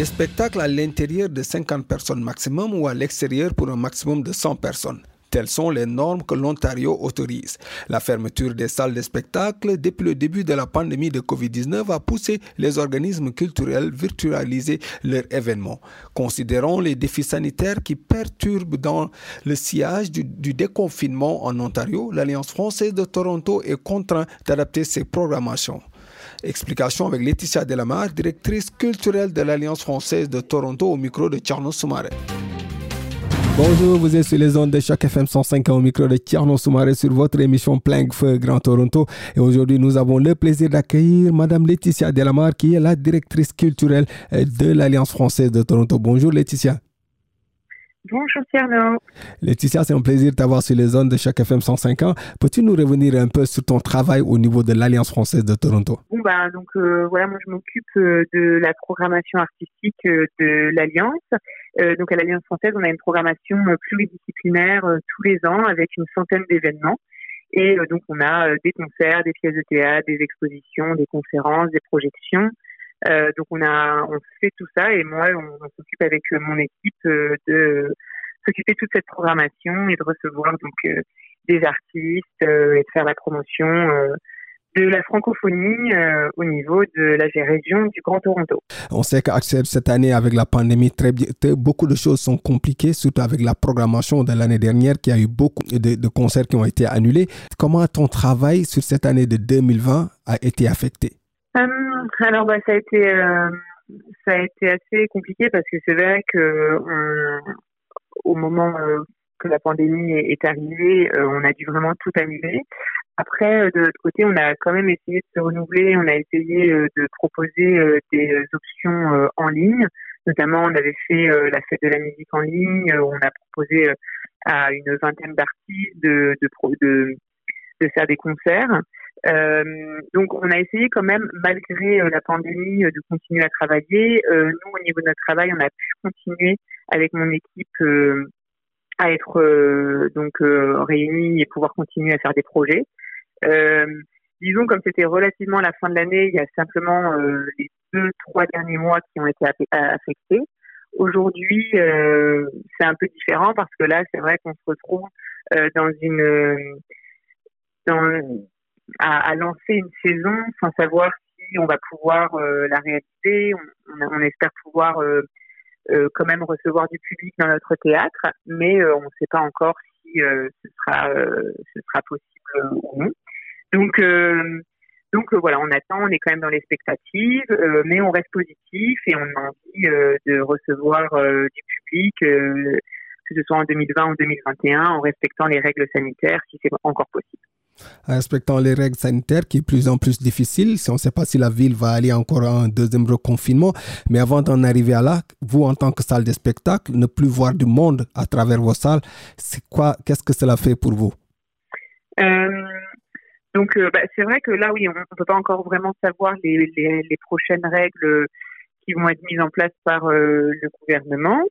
des spectacles à l'intérieur de 50 personnes maximum ou à l'extérieur pour un maximum de 100 personnes. Telles sont les normes que l'Ontario autorise. La fermeture des salles de spectacle depuis le début de la pandémie de COVID-19 a poussé les organismes culturels virtualiser leurs événements. Considérant les défis sanitaires qui perturbent dans le sillage du, du déconfinement en Ontario, l'Alliance française de Toronto est contrainte d'adapter ses programmations. Explication avec Laetitia Delamar, directrice culturelle de l'Alliance française de Toronto au micro de Tcherno Soumaré. Bonjour, vous êtes sur les ondes de chaque FM 105 au micro de Tierno Soumaré sur votre émission Plein Feu Grand Toronto. Et aujourd'hui, nous avons le plaisir d'accueillir Madame Laetitia Delamar, qui est la directrice culturelle de l'Alliance française de Toronto. Bonjour Laetitia. Bonjour Tierno. Laetitia, c'est un plaisir de t'avoir sur les zones de chaque FM 105 ans. Peux-tu nous revenir un peu sur ton travail au niveau de l'Alliance française de Toronto? Bon bah donc euh, voilà, moi je m'occupe euh, de la programmation artistique euh, de l'Alliance. donc à l'Alliance française, on a une programmation pluridisciplinaire tous les ans avec une centaine d'événements. Et donc on a des concerts, des pièces de théâtre, des expositions, des conférences, des projections. Euh, donc on a on fait tout ça et moi on, s'occupe avec euh, mon équipe euh, de s'occuper de toute cette programmation et de recevoir donc des artistes et de faire la promotion de la francophonie au niveau de la région du Grand Toronto. On sait que cette année, avec la pandémie, très, beaucoup de choses sont compliquées, surtout avec la programmation de l'année dernière, qui a eu beaucoup de, de, concerts qui ont été annulés. Comment ton travail sur cette année de 2020 a été affecté? Euh, alors bah ça a été euh, ça a été assez compliqué parce que c'est vrai que au moment euh, que la pandémie est, arrivée, on a dû vraiment tout annuler. Après, de l'autre côté, on a quand même essayé de se renouveler. On a essayé de proposer des options en ligne. Notamment, on avait fait la fête de la musique en ligne. On a proposé à une vingtaine d'artistes de, de faire des concerts. Euh, donc, on a essayé quand même, malgré euh, la pandémie, euh, de continuer à travailler. nous, au niveau de notre travail, on a pu continuer avec mon équipe à être donc réunis et pouvoir continuer à faire des projets. disons, comme c'était relativement la fin de l'année, il y a simplement les deux, trois derniers mois qui ont été affectés. Aujourd'hui, c'est un peu différent parce que là, c'est vrai qu'on se retrouve dans une dans à, lancer une saison sans savoir si on va pouvoir euh, la réaliser. On, on, espère pouvoir euh, euh, quand même recevoir du public dans notre théâtre, mais on ne sait pas encore si ce sera ce sera possible ou non. Donc donc voilà, on attend, on est quand même dans l'expectative, mais on reste positif et on a envie de recevoir du public, que ce soit en 2020 ou 2021, en respectant les règles sanitaires si c'est encore possible respectant les règles sanitaires qui est de plus en plus difficile. Si on ne sait pas si la ville va aller encore à un deuxième reconfinement. Mais avant d'en arriver à là, vous, en tant que salle de spectacle, ne plus voir du monde à travers vos salles, c'est quoi, qu'est-ce que cela fait pour vous? Euh, donc, euh, bah, c'est vrai que là, oui, on ne peut pas encore vraiment savoir les, prochaines règles qui vont être mises en place par euh, le gouvernement.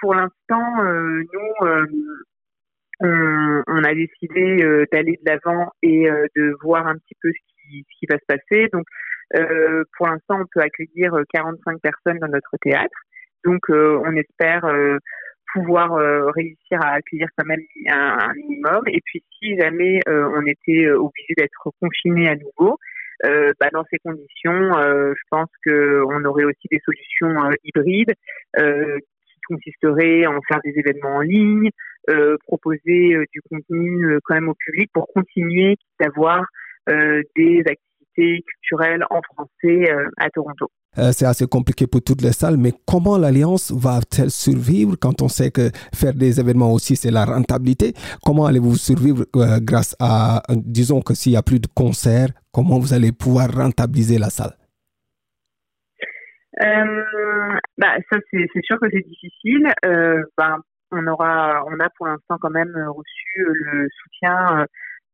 pour l'instant, nous, on, a décidé euh, d'aller de l'avant et euh, de voir un petit peu ce qui, ce qui va se passer. Donc, euh, pour l'instant, on peut accueillir 45 personnes dans notre théâtre. Donc, on espère pouvoir réussir à accueillir quand même un, minimum. Et puis, si jamais on était obligé d'être confiné à nouveau, bah, dans ces conditions, je pense qu'on aurait aussi des solutions hybrides qui consisteraient en faire des événements en ligne, euh, proposer euh, du contenu euh, quand même au public pour continuer d'avoir des activités culturelles en français à Toronto. c'est assez compliqué pour toutes les salles, mais comment l'Alliance va-t-elle survivre quand on sait que faire des événements aussi, c'est la rentabilité? Comment allez-vous survivre grâce à, disons que s'il n'y a plus de concerts, comment vous allez pouvoir rentabiliser la salle? Bah ça c'est sûr que c'est difficile. Euh, ben, on aura, on a pour l'instant quand même reçu le soutien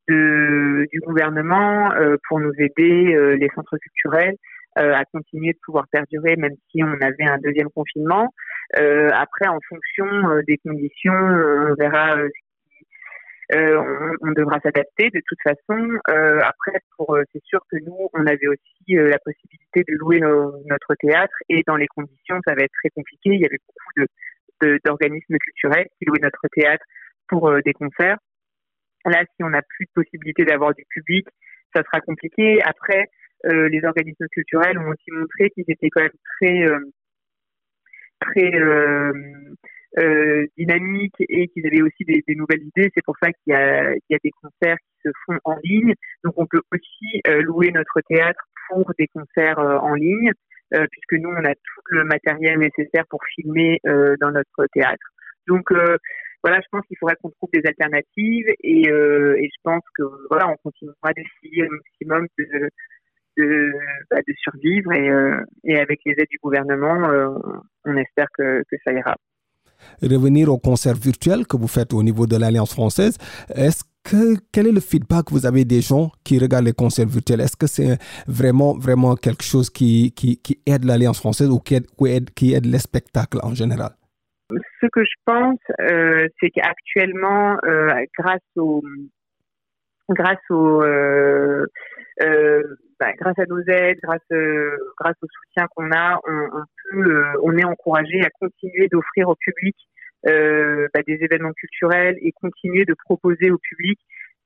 de, du gouvernement pour nous aider les centres culturels à continuer de pouvoir perdurer même si on avait un deuxième confinement. après en fonction des conditions, on verra euh, on, devra s'adapter de toute façon. Euh, après, pour euh, c'est sûr que nous, on avait aussi la possibilité de louer notre théâtre et dans les conditions, ça va être très compliqué. Il y avait beaucoup de, d'organismes culturels qui louaient notre théâtre pour des concerts. Là, si on n'a plus de possibilité d'avoir du public, ça sera compliqué. Après, les organismes culturels ont aussi montré qu'ils étaient quand même très très euh, dynamique et qu'ils avaient aussi des, nouvelles idées. C'est pour ça qu'il y, a, des concerts qui se font en ligne. Donc on peut aussi euh, louer notre théâtre pour des concerts euh, en ligne, euh, puisque nous on a tout le matériel nécessaire pour filmer dans notre théâtre. Donc voilà, je pense qu'il faudrait qu'on trouve des alternatives et, je pense que voilà, on continuera d'essayer au maximum de, de, bah, survivre et, et avec les aides du gouvernement, on espère que, que ça ira revenir au concert virtuel que vous faites au niveau de l'Alliance française, est-ce que, quel est le feedback? Que vous avez des gens qui regardent les concerts virtuels. Est-ce que c'est vraiment, vraiment quelque chose qui, qui, aide l'Alliance française ou qui aide, qui aide, les spectacles en général? Ce que je pense, euh, c'est qu'actuellement, euh, grâce au grâce au euh, bah, grâce à nos aides, grâce au soutien qu'on a, on peut, on est encouragé à continuer d'offrir au public euh, bah, des événements culturels et continuer de proposer au public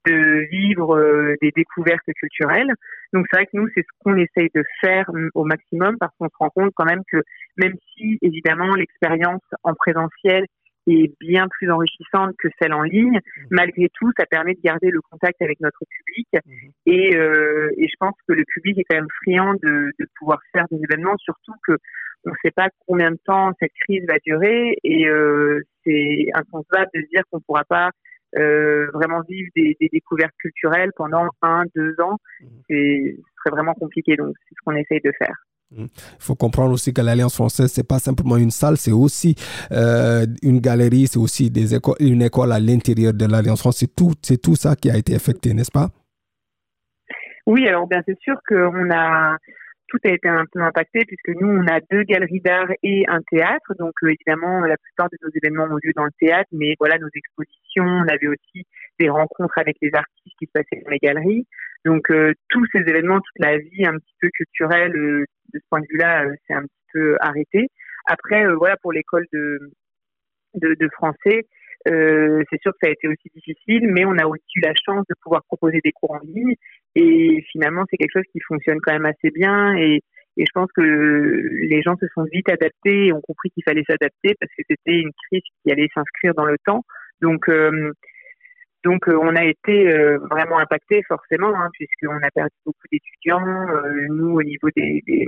de vivre euh, des découvertes culturelles. Donc c'est vrai que nous, c'est ce qu'on essaye de faire mm, au maximum parce qu'on se rend compte quand même que même si évidemment l'expérience en présentiel est bien plus enrichissante que celle en ligne, mmh. malgré tout, ça permet de garder le contact avec notre public mmh. et, euh, et je pense que le public est quand même friand de, de pouvoir faire des événements, surtout que on ne sait pas combien de temps cette crise va durer et euh, c'est inconcevable de se dire qu'on ne pourra pas euh, vraiment vivre des, des, découvertes culturelles pendant un, deux ans. Mmh. Ce serait vraiment compliqué, donc c'est ce qu'on essaye de faire. Il faut comprendre aussi que l'Alliance française, c'est pas simplement une salle, c'est aussi euh, une galerie, c'est aussi une école à l'intérieur de l'Alliance française. C'est tout, c'est tout ça qui a été effectué, n'est-ce pas? Oui, alors bien c'est sûr qu'on a tout a été un peu impacté puisque nous, on a deux galeries d'art et un théâtre. Donc, euh, évidemment, la plupart de nos événements ont lieu dans le théâtre, mais voilà, nos expositions, on avait aussi des rencontres avec les artistes qui se passaient dans les galeries. Donc, euh, tous ces événements, toute la vie un petit peu culturelle, euh, de ce point de vue-là, c'est un petit peu arrêté. Après, voilà, pour l'école de, de, de français, euh, c'est sûr que ça a été aussi difficile, mais on a aussi eu la chance de pouvoir proposer des cours en ligne. Et finalement, c'est quelque chose qui fonctionne quand même assez bien. Et, et je pense que les gens se sont vite adaptés et ont compris qu'il fallait s'adapter parce que c'était une crise qui allait s'inscrire dans le temps. Donc, euh, donc euh, on a été euh, vraiment impacté forcément, hein, puisqu'on a perdu beaucoup d'étudiants. nous, au niveau des, des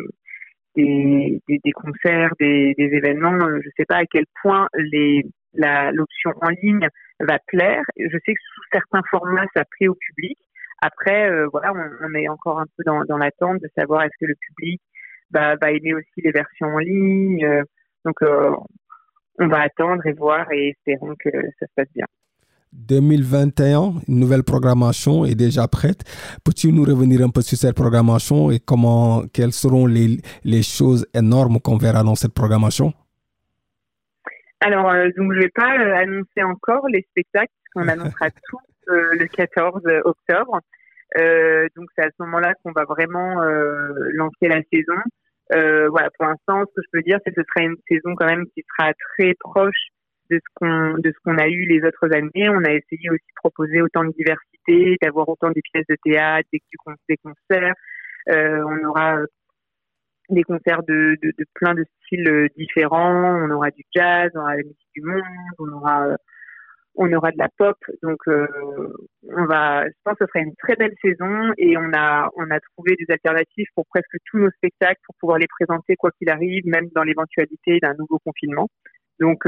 des, des, concerts, des, des événements. Je ne sais pas à quel point les l'option en ligne va plaire. Je sais que sous certains formats, ça plaît au public. Après, euh, voilà, on, on, est encore un peu dans, dans l'attente de savoir est-ce que le public va, va aimer aussi les versions en ligne. Donc, euh, on va attendre et voir et espérons que ça se passe bien. 2021, une nouvelle programmation est déjà prête. Peux-tu nous revenir un peu sur cette programmation et comment, quelles seront les, les choses énormes qu'on verra dans cette programmation? Alors, euh, donc je vais pas euh, annoncer encore les spectacles, qu'on annoncera tous euh, le 14 octobre. donc c'est à ce moment-là qu'on va vraiment lancer la saison. voilà, pour l'instant, ce que je peux dire, c'est que ce sera une saison quand même qui sera très proche de ce qu'on de ce qu'on a eu les autres années. On a essayé aussi de proposer autant de diversité, d'avoir autant des pièces de théâtre, des, des concerts. on aura des concerts de, de, de, plein de styles euh, différents. On aura du jazz, on aura la musique du monde, on aura euh, on aura de la pop. Donc euh, on va, je pense que ce sera une très belle saison et on a on a trouvé des alternatives pour presque tous nos spectacles pour pouvoir les présenter quoi qu'il arrive, même dans l'éventualité d'un nouveau confinement. Donc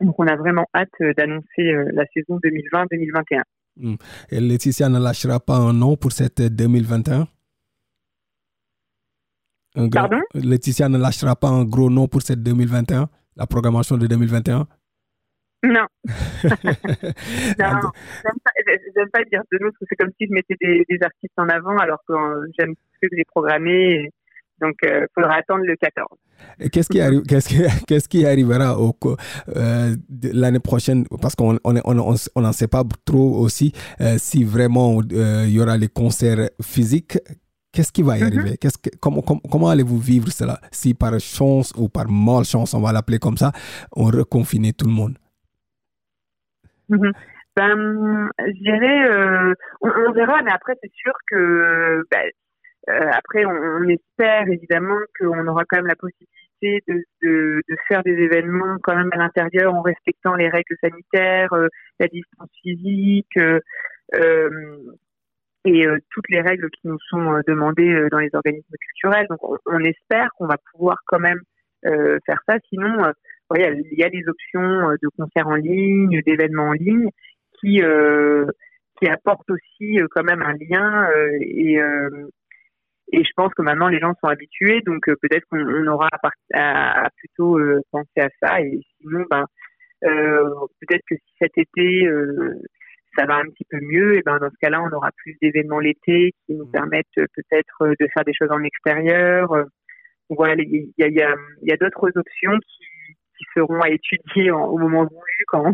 donc on a vraiment hâte d'annoncer la saison 2020-2021. Mmh. Et Laetitia ne lâchera pas un nom pour cette 2021 Pardon? Laetitia ne lâchera pas un gros nom pour cette 2021, la programmation de 2021 non. non, j'aime pas, dire de que c'est comme si je mettais des, artistes en avant alors que euh, j'aime ce que j'ai programmé. Donc, il euh, faudra attendre le 14. Qu'est-ce qui, arrive, qu'est-ce, qu'est-ce qui arrivera au, euh, l'année prochaine? Parce qu'on n'en on, on, sait pas trop aussi si vraiment il y aura les concerts physiques. Qu'est-ce qui va y mm-hmm. arriver? Qu'est-ce que, comment, comment, comment, allez-vous vivre cela? Si par chance ou par malchance, on va l'appeler comme ça, on reconfinait tout le monde Mhm. Ben, je dirais, euh, on, verra, mais après, c'est sûr que, ben, euh, après, on, espère évidemment qu'on aura quand même la possibilité de, de, de, faire des événements quand même à l'intérieur en respectant les règles sanitaires, euh, la distance physique et toutes les règles qui nous sont demandées dans les organismes culturels. Donc, on, on espère qu'on va pouvoir quand même faire ça. Sinon, il y a des options euh, de concerts en ligne, d'événements en ligne qui euh, qui apportent aussi euh, quand même un lien et et je pense que maintenant les gens sont habitués, donc peut-être qu'on aura à, à plutôt penser à ça. Et sinon, ben, peut-être que si cet été ça va un petit peu mieux, et ben dans ce cas-là, on aura plus d'événements l'été qui nous mmh. permettent peut-être de faire des choses en extérieur. Voilà, il y a, y a, y a d'autres options qui qui seront à étudier au moment voulu quand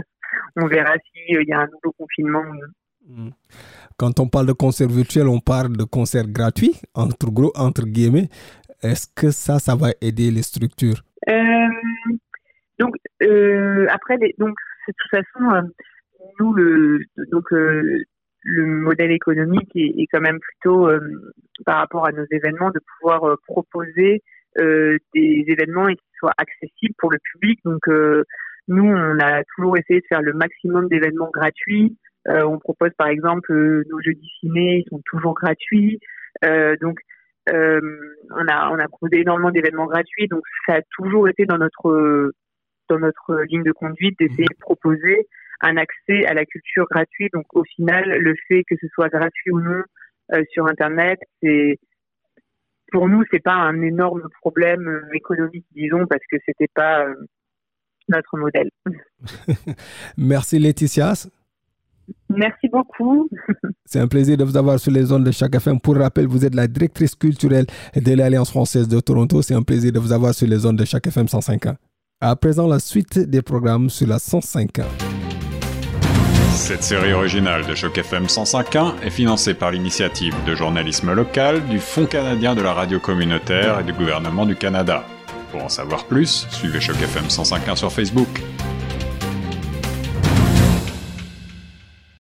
on verra s'il y a un nouveau confinement. Hmm. Quand on parle de concert virtuel, on parle de concert gratuit, entre gros, entre guillemets. Est-ce que ça, ça va aider les structures? Euh, Donc, euh, après, donc, de toute façon, euh, nous, le, donc, le modèle économique est, est, quand même plutôt, par rapport à nos événements, de pouvoir proposer des événements et qu'ils soient accessibles pour le public. Donc nous, on a toujours essayé de faire le maximum d'événements gratuits. Euh, on propose par exemple nos jeudis ciné, ils sont toujours gratuits. donc on a on a proposé énormément d'événements gratuits. Donc ça a toujours été dans notre dans notre ligne de conduite d'essayer de proposer un accès à la culture gratuite. Donc au final, le fait que ce soit gratuit ou non sur Internet, c'est pour nous, c'est pas un énorme problème euh, économique, disons, parce que c'était pas euh, notre modèle. Merci Laetitia. Merci beaucoup. C'est un plaisir de vous avoir sur les zones de chaque FM. Pour rappel, vous êtes la directrice culturelle de l'Alliance française de Toronto. C'est un plaisir de vous avoir sur les zones de chaque FM 105.1. À présent, la suite des programmes sur la 105.1. Cette série originale de Choc FM 105.1 est financée par l'initiative de journalisme local du Fonds canadien de la radio communautaire et du gouvernement du Canada. Pour en savoir plus, suivez Choc FM 105.1 sur Facebook.